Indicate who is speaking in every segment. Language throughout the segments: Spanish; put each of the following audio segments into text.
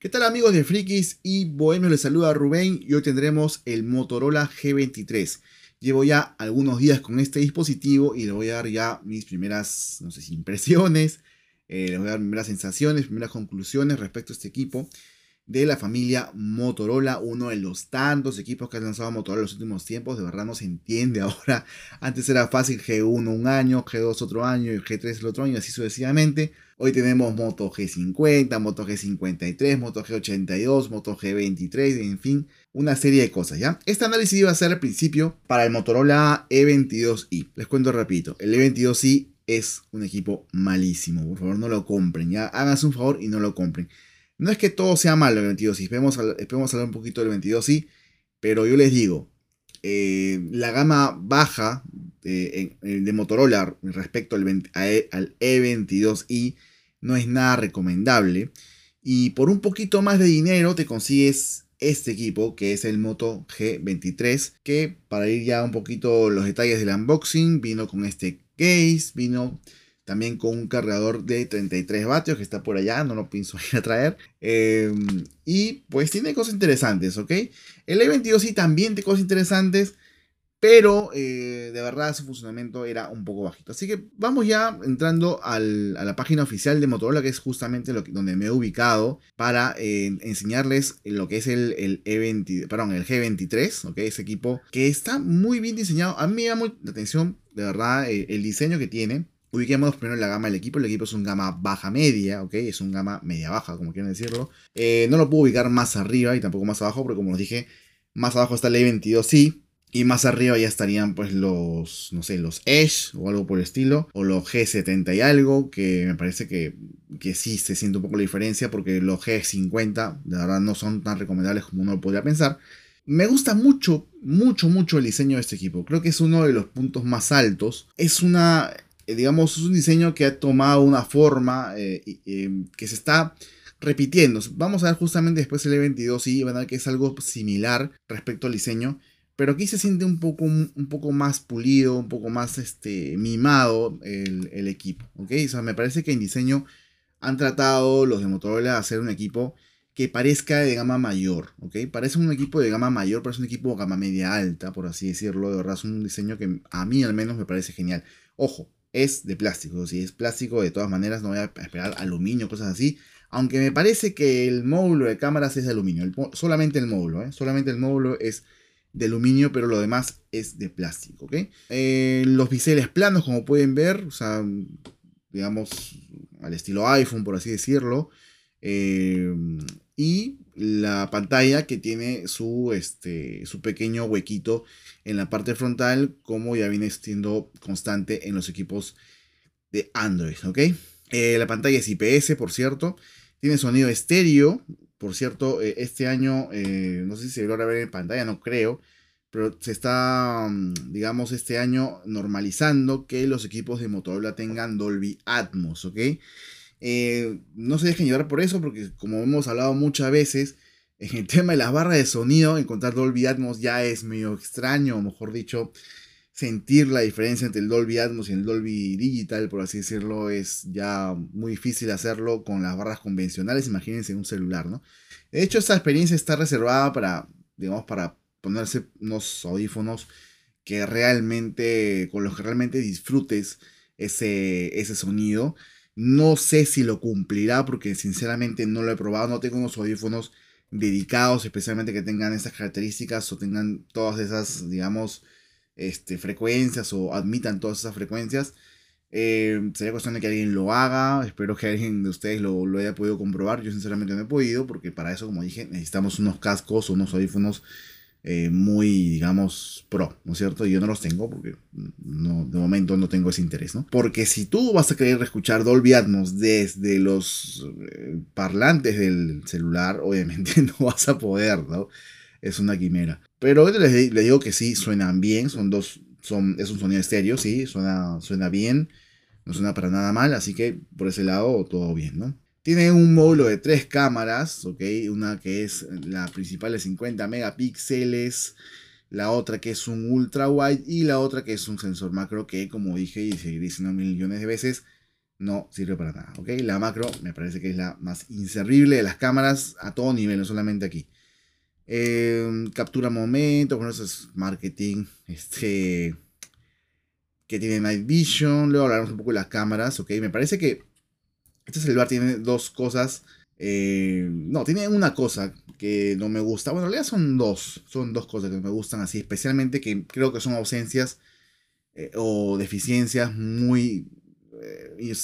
Speaker 1: ¿Qué tal amigos de Frikis y Bohemio? Les saluda Rubén y hoy tendremos el Motorola G23. Llevo ya algunos días con este dispositivo y le voy a dar ya mis primeras, no sé si impresiones, eh, les voy a dar primeras sensaciones, primeras conclusiones respecto a este equipo de la familia Motorola, uno de los tantos equipos que ha lanzado Motorola en los últimos tiempos, de verdad no se entiende ahora. Antes era fácil G1 un año, G2 otro año y G3 el otro año, así sucesivamente. Hoy tenemos Moto G50, Moto G53, Moto G82, Moto G23, en fin, una serie de cosas, ¿ya? Este análisis iba a ser al principio para el Motorola E22i. Les cuento rapidito, el E22i es un equipo malísimo, por favor no lo compren, ya háganse un favor y no lo compren. No es que todo sea malo el 22i, esperemos, hablar un poquito del 22i, pero yo les digo, eh, la gama baja de, Motorola respecto al, al E22i no es nada recomendable. Y por un poquito más de dinero te consigues este equipo que es el Moto G23 que para ir ya un poquito los detalles del unboxing vino con este case, vino también con un cargador de 33 vatios que está por allá, no lo pienso ir a traer. Em, y pues tiene cosas interesantes, ¿ok? El E22 sí también tiene cosas interesantes, pero eh, de verdad su funcionamiento era un poco bajito. Así que vamos ya entrando a la página oficial de Motorola, que es justamente donde me he ubicado para eh, enseñarles lo que es el, el, E20, perdón, el G23, ¿ok? Ese equipo que está muy bien diseñado. A mí me llama la atención, de verdad, eh, el diseño que tiene. Ubiquemos primero la gama del equipo. El equipo es un gama baja media, ¿ok? Es un gama media baja, como quieren decirlo. No lo puedo ubicar más arriba y tampoco más abajo, porque como les dije, más abajo está el E22i. Y más arriba ya estarían pues los, no sé, los Edge o algo por el estilo. O los G70 y algo, que me parece que, que sí se siente un poco la diferencia, porque los G50 de verdad no son tan recomendables como uno podría pensar. Me gusta mucho, mucho, mucho el diseño de este equipo. Creo que es uno de los puntos más altos. Es una eh, digamos, es un diseño que ha tomado una forma eh, em, que se está repitiendo. Vamos a ver justamente después el E22 y van a ver que es algo similar respecto al diseño. Pero aquí se siente un poco, un poco más pulido, un poco más este, mimado el, equipo. ¿ok? O sea, me parece que en diseño han tratado los de Motorola de hacer un equipo que parezca de gama mayor. ¿ok? Parece un equipo de gama mayor, es un equipo de gama media alta, por así decirlo. De verdad, es un diseño que a mí al menos me parece genial. Ojo, es de plástico. Si es plástico, de todas maneras, no voy a esperar aluminio, cosas así. Aunque me parece que el módulo de cámaras es de aluminio. solamente el módulo, ¿eh? Solamente el módulo es de aluminio, pero lo demás es de plástico. Eh, los biseles planos, como pueden ver, digamos, al estilo iPhone, por así decirlo. Eh, y la pantalla que tiene su, este, su pequeño huequito en la parte frontal, como ya viene siendo constante en los equipos de Android, ¿ok? Eh, la pantalla es IPS, por cierto. Tiene sonido estéreo. Por cierto, eh, este año, eh, no sé si se logra ver en pantalla, no creo. Pero se está, mm, digamos, este año normalizando que los equipos de Motorola tengan Dolby Atmos, ¿ok? no se dejen llevar por eso, porque como hemos hablado muchas veces, en el tema de las barras de sonido, encontrar Dolby Atmos ya es medio extraño, o mejor dicho, sentir la diferencia entre el Dolby Atmos y el Dolby Digital, por así decirlo, es ya muy difícil hacerlo con las barras convencionales, imagínense en un celular, ¿no? De hecho, esta experiencia está reservada para, digamos, para ponerse unos audífonos que realmente, con los que realmente disfrutes ese, ese sonido. No sé si lo cumplirá porque sinceramente no lo he probado, no tengo unos audífonos dedicados, especialmente que tengan esas características o tengan todas esas, digamos, este, frecuencias o admitan todas esas frecuencias. Eh, sería cuestión de que alguien lo haga. Espero que alguien de ustedes lo, lo, haya podido comprobar. Yo sinceramente no he podido porque para eso, como dije, necesitamos unos cascos o unos audífonos eh, muy, digamos, pro, ¿no es cierto? Y yo no los tengo porque no, de momento no tengo ese interés, ¿no? Porque si tú vas a querer escuchar Dolby Atmos desde los eh, parlantes del celular, obviamente no vas a poder, ¿no? Es una quimera. Pero les, les digo que sí, suenan bien, son dos, son, es un sonido estéreo, sí, suena, suena bien, no suena para nada mal, así que por ese lado todo bien, ¿no? Tiene un módulo de tres cámaras, ¿ok? Una que es la principal de 50 megapíxeles, la otra que es un ultra wide y la otra que es un sensor macro que, como dije y seguiré diciendo millones de veces, no sirve para nada, ¿ok? La macro me parece que es la más inservible de las cámaras a todo nivel, no solamente aquí. Em, captura momentos, bueno, eso es marketing, este, que tiene Night Vision, luego hablaremos un poco de las cámaras, ¿ok? Me parece que este celular tiene dos cosas, eh, no, tiene una cosa que no me gusta, bueno, en realidad son dos, son dos cosas que me gustan así, especialmente que creo que son ausencias eh, o deficiencias muy eh,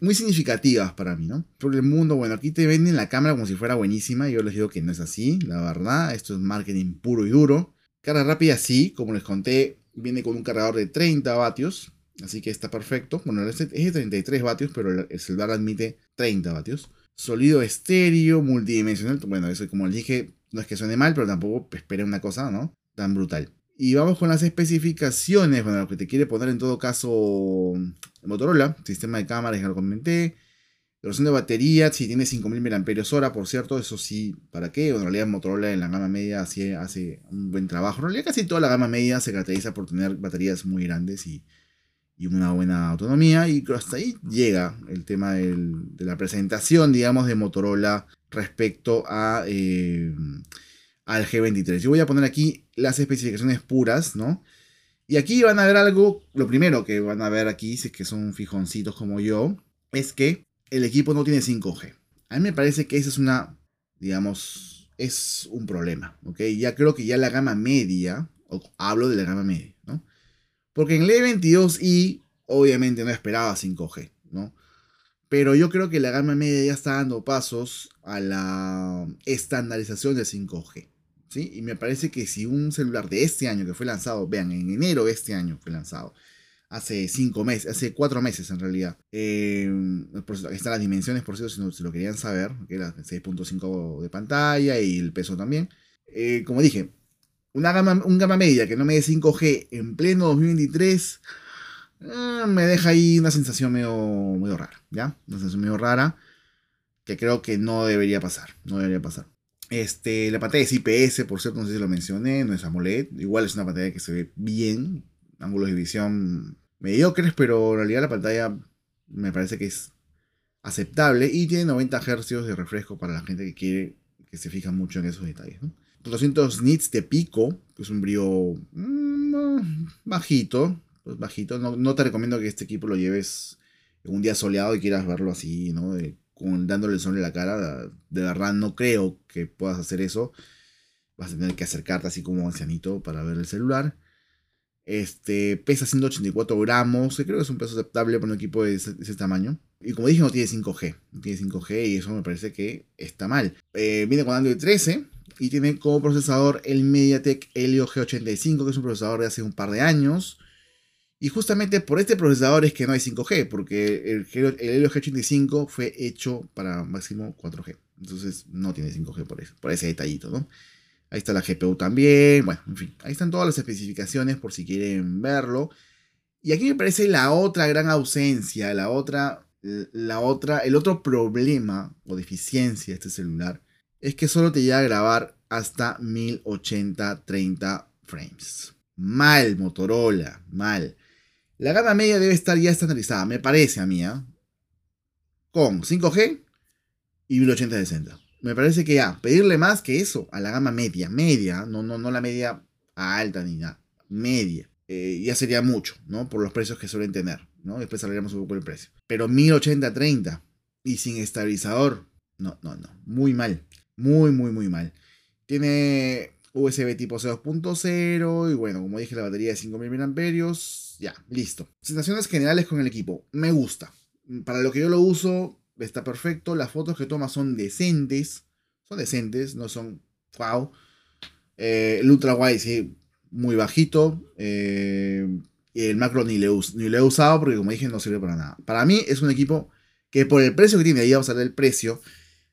Speaker 1: muy significativas para mí, ¿no? Por el mundo, bueno, aquí te venden la cámara como si fuera buenísima. Yo les digo que no es así, la verdad. Esto es marketing puro y duro. Carga rápida, sí, como les conté, viene con un cargador de 30 vatios. Así que está perfecto. Bueno, es de 33 vatios, pero el celular admite 30 vatios. Sonido estéreo, multidimensional. Bueno, eso como les dije, no es que suene mal, pero tampoco espere una cosa, ¿no? Tan brutal. Y vamos con las especificaciones. Bueno, lo que te quiere poner en todo caso Motorola. Sistema de cámaras, ya lo comenté. Duración de batería, si tiene 5000 mAh, por cierto, eso sí, ¿para qué? en realidad Motorola en la gama media hace, hace un buen trabajo. En realidad casi toda la gama media se caracteriza por tener baterías muy grandes y, una buena autonomía. Y hasta ahí llega el tema de la presentación, digamos, de Motorola respecto a... Eh, al G23. Yo voy a poner aquí las especificaciones puras, ¿no? Y aquí van a ver algo, lo primero que van a ver aquí, si es que son fijoncitos como yo, es que el equipo no tiene 5G. A mí me parece que esa es una, digamos, es un problema, ¿ok? Ya creo que ya la gama media, o hablo de la gama media, ¿no? Porque en el E22i obviamente no esperaba 5G, ¿no? Pero yo creo que la gama media ya está dando pasos a la estandarización de 5G. Y me parece que si un celular de este año que fue lanzado, vean, en enero de este año fue lanzado, hace cinco meses, hace cuatro meses en realidad. Eh, están las dimensiones, por cierto, si, no, lo querían saber, que era 6.5 de pantalla y el peso también. Eh, como dije, una gama, un gama media que no me dé 5G en pleno 2023 eh, me deja ahí una sensación medio, medio rara, ¿ya? Una sensación medio rara que creo que no debería pasar, no debería pasar. Este, la pantalla es IPS, por cierto, no sé si lo mencioné, no es AMOLED. Igual es una pantalla que se ve bien, ángulos de visión mediocres, pero en realidad la pantalla me parece que es aceptable y tiene 90 Hz de refresco para la gente que quiere, que se fija mucho en esos detalles. 200 nits de pico, que es un brillo mm, bajito, pues bajito. No, no, te recomiendo que este equipo lo lleves un día soleado y quieras verlo así, ¿no? Dándole el sol en la cara, de verdad no creo que puedas hacer eso. Vas a tener que acercarte así como ancianito para ver el celular. Este pesa 184 gramos, creo que es un peso aceptable para un equipo de ese, tamaño. Y como dije, no tiene 5G. No tiene 5G y eso me parece que está mal. Eh, viene con Android 13 y tiene como procesador el MediaTek Helio G85, que es un procesador de hace un par de años. Y justamente por este procesador es que no hay 5G, porque el, Helio G85 fue hecho para máximo 4G. Entonces no tiene 5G por eso, por ese detallito, ¿no? Ahí está la GPU también. Bueno, en fin, ahí están todas las especificaciones por si quieren verlo. Y aquí me parece la otra gran ausencia, la otra, la otra, el otro problema o deficiencia de este celular es que solo te llega a grabar hasta 1080 30 frames. Mal, Motorola, mal. La gama media debe estar ya estandarizada, me parece a mí, ¿ah? con 5G y 1080-60. Me parece que ya, pedirle más que eso a la gama media, media, no, no, no la media alta ni nada, media, eh, ya sería mucho, ¿no? Por los precios que suelen tener, ¿no? Después hablaremos un poco el precio. Pero 1080-30 y sin estabilizador, no, no, no, muy mal, muy, muy, muy mal. Tiene USB tipo C2.0 y bueno, como dije, la batería de 5000 mAh. Ya, listo. Sensaciones generales con el equipo. Me gusta. Para lo que yo lo uso, está perfecto. Las fotos que toma son decentes. Son decentes, no son wow. Eh, el ultra wide, sí, muy bajito. Eh, y el macro ni le, ni le he usado porque, como dije, no sirve para nada. Para mí es un equipo que por el precio que tiene, ahí vamos a ver el precio.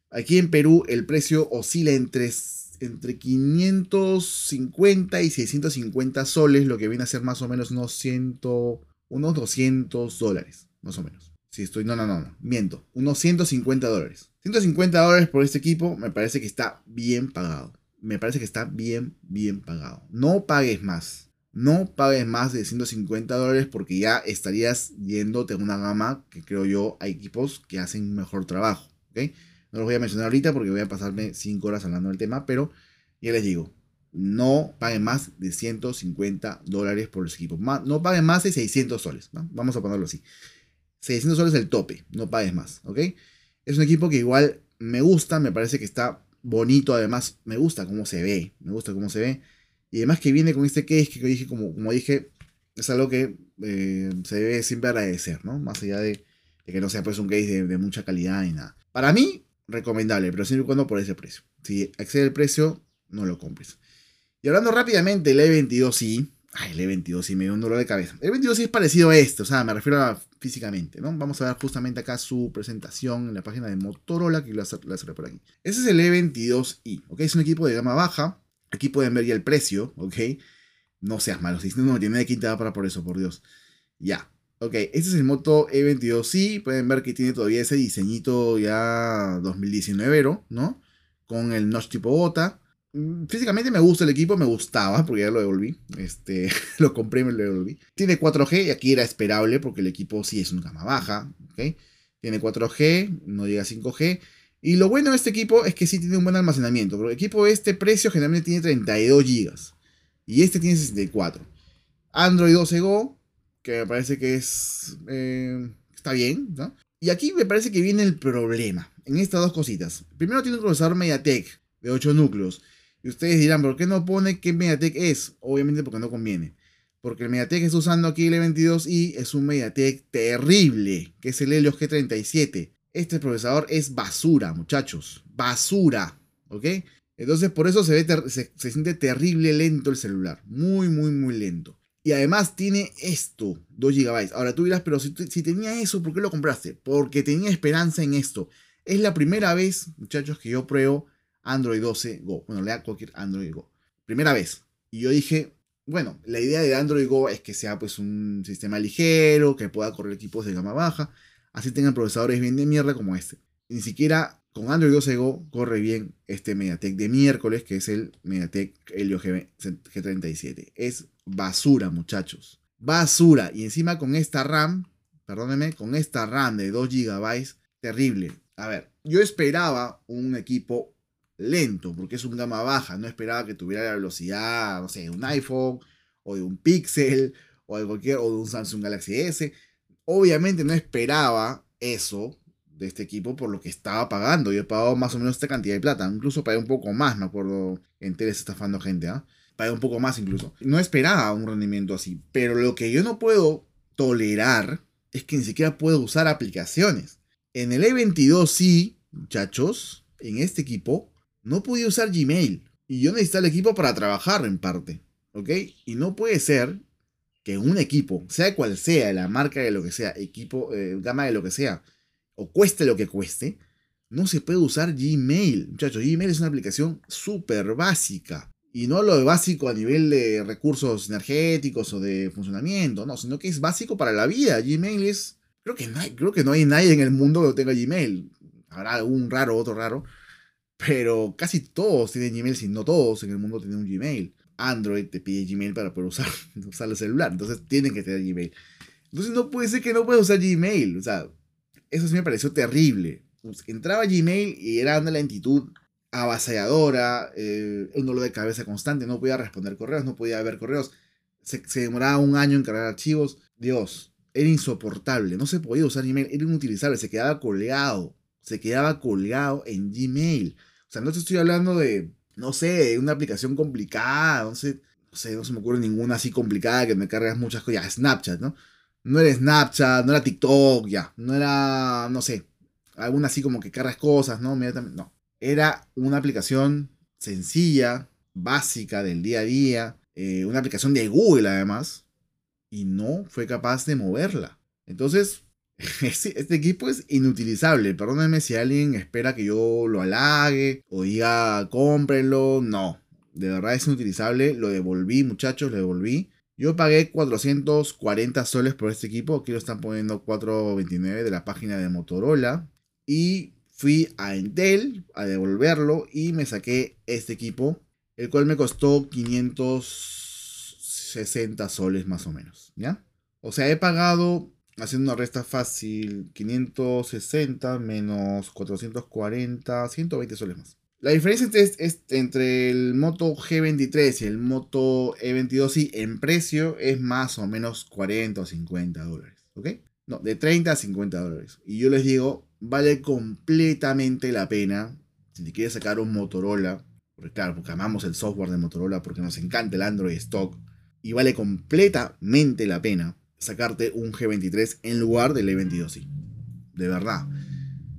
Speaker 1: Aquí en Perú el precio oscila entre entre 550 y 650 soles, lo que viene a ser más o menos unos, 100, unos 200 dólares, más o menos. Si estoy, no, no, no, no, miento, unos 150 dólares. 150 dólares por este equipo me parece que está bien pagado. Me parece que está bien, bien pagado. No pagues más. no pagues más de 150 dólares porque ya estarías yéndote a una gama que creo yo hay equipos que hacen mejor trabajo. ¿ok? No los voy a mencionar ahorita porque voy a pasarme 5 horas hablando del tema, pero ya les digo, no paguen más de 150 dólares por ese equipo. No paguen más de 600 soles. Vamos a ponerlo así. 600 soles es el tope, no pagues más. ¿ok? Es un equipo que igual me gusta, me parece que está bonito, además me gusta cómo se ve, me gusta cómo se ve. Y además que viene con este case que dije, como, como dije, es algo que eh, se debe siempre agradecer, ¿no? Más allá de, que no sea pues un case de, mucha calidad ni nada. Para mí, recomendable, pero siempre y cuando por ese precio. Si excede el precio, no lo compres. Y hablando rápidamente del E22i, ay, el E22i me dio un dolor de cabeza. El E22i es parecido a este, o sea, me refiero a físicamente, ¿no? Vamos a ver justamente acá su presentación en la página de Motorola, que la cerré por aquí. Ese es el E22i, ¿ok? Es un equipo de gama baja, Aquí pueden ver ya el precio, ¿ok? No seas malo, si no, tiene de quinta para por eso, por Dios. Ya, ok, este es el Moto E22i, pueden ver que tiene todavía ese diseñito ya 2019, ¿no? Con el notch tipo bota. Mm, físicamente me gusta el equipo, me gustaba porque ya lo devolví. Este, lo compré y me lo devolví. Tiene 4G y aquí era esperable porque el equipo sí es una gama baja, ¿ok? Tiene 4G, no llega a 5G. Y lo bueno de este equipo es que sí tiene un buen almacenamiento. Porque el equipo de este precio generalmente tiene 32 GB. Y este tiene 64. Android 12 Go, que me parece que es. Eh, está bien, ¿no? Y aquí me parece que viene el problema. En estas dos cositas. Primero tiene un procesador MediaTek de 8 núcleos. Y ustedes dirán, ¿por qué no pone qué MediaTek es? Obviamente porque no conviene. Porque el MediaTek que está usando aquí el E22i es un MediaTek terrible, que es el Helios G37. Este procesador es basura, muchachos. Basura. ¿Ok? Entonces por eso se, ve se, siente terrible lento el celular. Muy, muy, muy lento. Y además tiene esto, 2 GB. Ahora tú dirás, pero si, si, tenía eso, ¿por qué lo compraste? Porque tenía esperanza en esto. Es la primera vez, muchachos, que yo pruebo Android 12 Go. Bueno, lea cualquier Android Go. Primera vez. Y yo dije, bueno, la idea de Android Go es que sea pues un sistema ligero, que pueda correr equipos de gama baja así tengan procesadores bien de mierda como este. Ni siquiera con Android 12 Go corre bien este MediaTek de miércoles, que es el MediaTek Helio G37. Es basura, muchachos. Basura. Y encima con esta RAM, perdónenme, con esta RAM de 2 GB, terrible. A ver, yo esperaba un equipo lento, porque es un gama baja. No esperaba que tuviera la velocidad, no sé, de un iPhone, o de un Pixel, o de cualquier, o de un Samsung Galaxy S. Obviamente no esperaba eso de este equipo por lo que estaba pagando. Yo he pagado más o menos esta cantidad de plata. Incluso pagué un poco más, me acuerdo, en Teles estafando gente. ¿ah? Pagué un poco más incluso. No esperaba un rendimiento así. Pero lo que yo no puedo tolerar es que ni siquiera puedo usar aplicaciones. En el E22 sí, muchachos, en este equipo, no podía usar Gmail. Y yo necesitaba el equipo para trabajar en parte. ¿Ok? Y no puede ser que un equipo, sea cual sea, la marca de lo que sea, equipo, eh, gama de lo que sea, o cueste lo que cueste, no se puede usar Gmail. Muchachos, Gmail es una aplicación súper básica. Y no lo básico a nivel de recursos energéticos o de funcionamiento, no, sino que es básico para la vida. Gmail es. Creo que no hay, creo que no hay nadie en el mundo que no tenga Gmail. Habrá algún raro, otro raro. Pero casi todos tienen Gmail, si no todos en el mundo tienen un Gmail. Android te pide Gmail para poder usar, usar el celular. Entonces tienen que tener Gmail. Entonces no puede ser que no pueda usar Gmail. O sea, eso sí me pareció terrible. Entraba Gmail y era una lentitud avasalladora, eh, un dolor de cabeza constante, no podía responder correos, no podía ver correos, se, demoraba un año en cargar archivos. Dios, era insoportable, no se podía usar Gmail, era inutilizable, se quedaba colgado, se quedaba colgado en Gmail. O sea, no te estoy hablando de no sé, una aplicación complicada, no sé, no sé, no se me ocurre ninguna así complicada que me cargas muchas cosas. Ya, Snapchat, ¿no? No era Snapchat, no era TikTok, ya, no era, no sé, alguna así como que cargas cosas, ¿no? No, era una aplicación sencilla, básica del día a día, eh, una aplicación de Google además, y no fue capaz de moverla. Entonces, Este, equipo es inutilizable. Perdónenme si alguien espera que yo lo halague o diga cómprenlo. No, de verdad es inutilizable. Lo devolví, muchachos, lo devolví. Yo pagué 440 soles por este equipo. Aquí lo están poniendo 429 de la página de Motorola. Y fui a Intel a devolverlo y me saqué este equipo, el cual me costó 500 60 soles más o menos, ¿ya? O sea, he pagado, haciendo una resta fácil, 560 menos 440, 120 soles más. La diferencia entre, el Moto G23 y el Moto E22i en precio es más o menos 40 o 50 dólares, ¿ok? No, de 30 a 50 dólares. Y yo les digo, vale completamente la pena si te quieres sacar un Motorola, porque claro, porque amamos el software de Motorola, porque nos encanta el Android Stock, y vale completamente la pena sacarte un G23 en lugar del E22i. De verdad.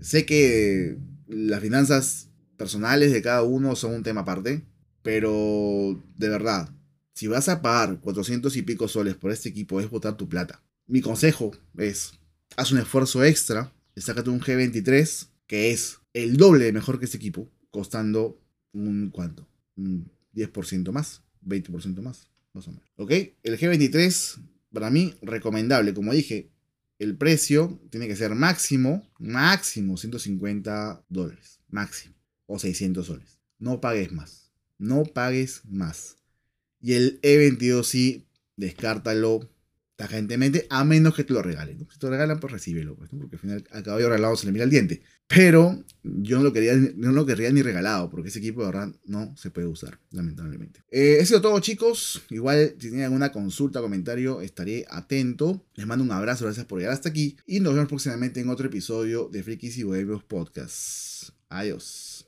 Speaker 1: Sé que las finanzas personales de cada uno son un tema aparte, pero de verdad, si vas a pagar 400 y pico soles por este equipo, es botar tu plata. Mi consejo es, haz un esfuerzo extra, sácate un G23, que es el doble mejor que este equipo, costando un, ¿cuánto? Un 10% más, 20% más, más o menos. ¿Ok? El G23, para mí, recomendable. Como dije, el precio tiene que ser máximo, máximo 150 dólares, máximo o 600 soles. No pagues más. No pagues más. Y el E22 sí, descártalo tajantemente, a menos que te lo regalen. Si te lo regalan, pues recíbelo, pues, porque al final al caballo regalado se le mira el diente. Pero yo no lo, quería, no lo querría ni regalado, porque ese equipo de verdad no se puede usar, lamentablemente. Eh, eso es todo, chicos. Igual, si tienen alguna consulta o comentario, estaré atento. Les mando un abrazo, gracias por llegar hasta aquí. Y nos vemos próximamente en otro episodio de Frikis y Bohemios Podcast. Adiós.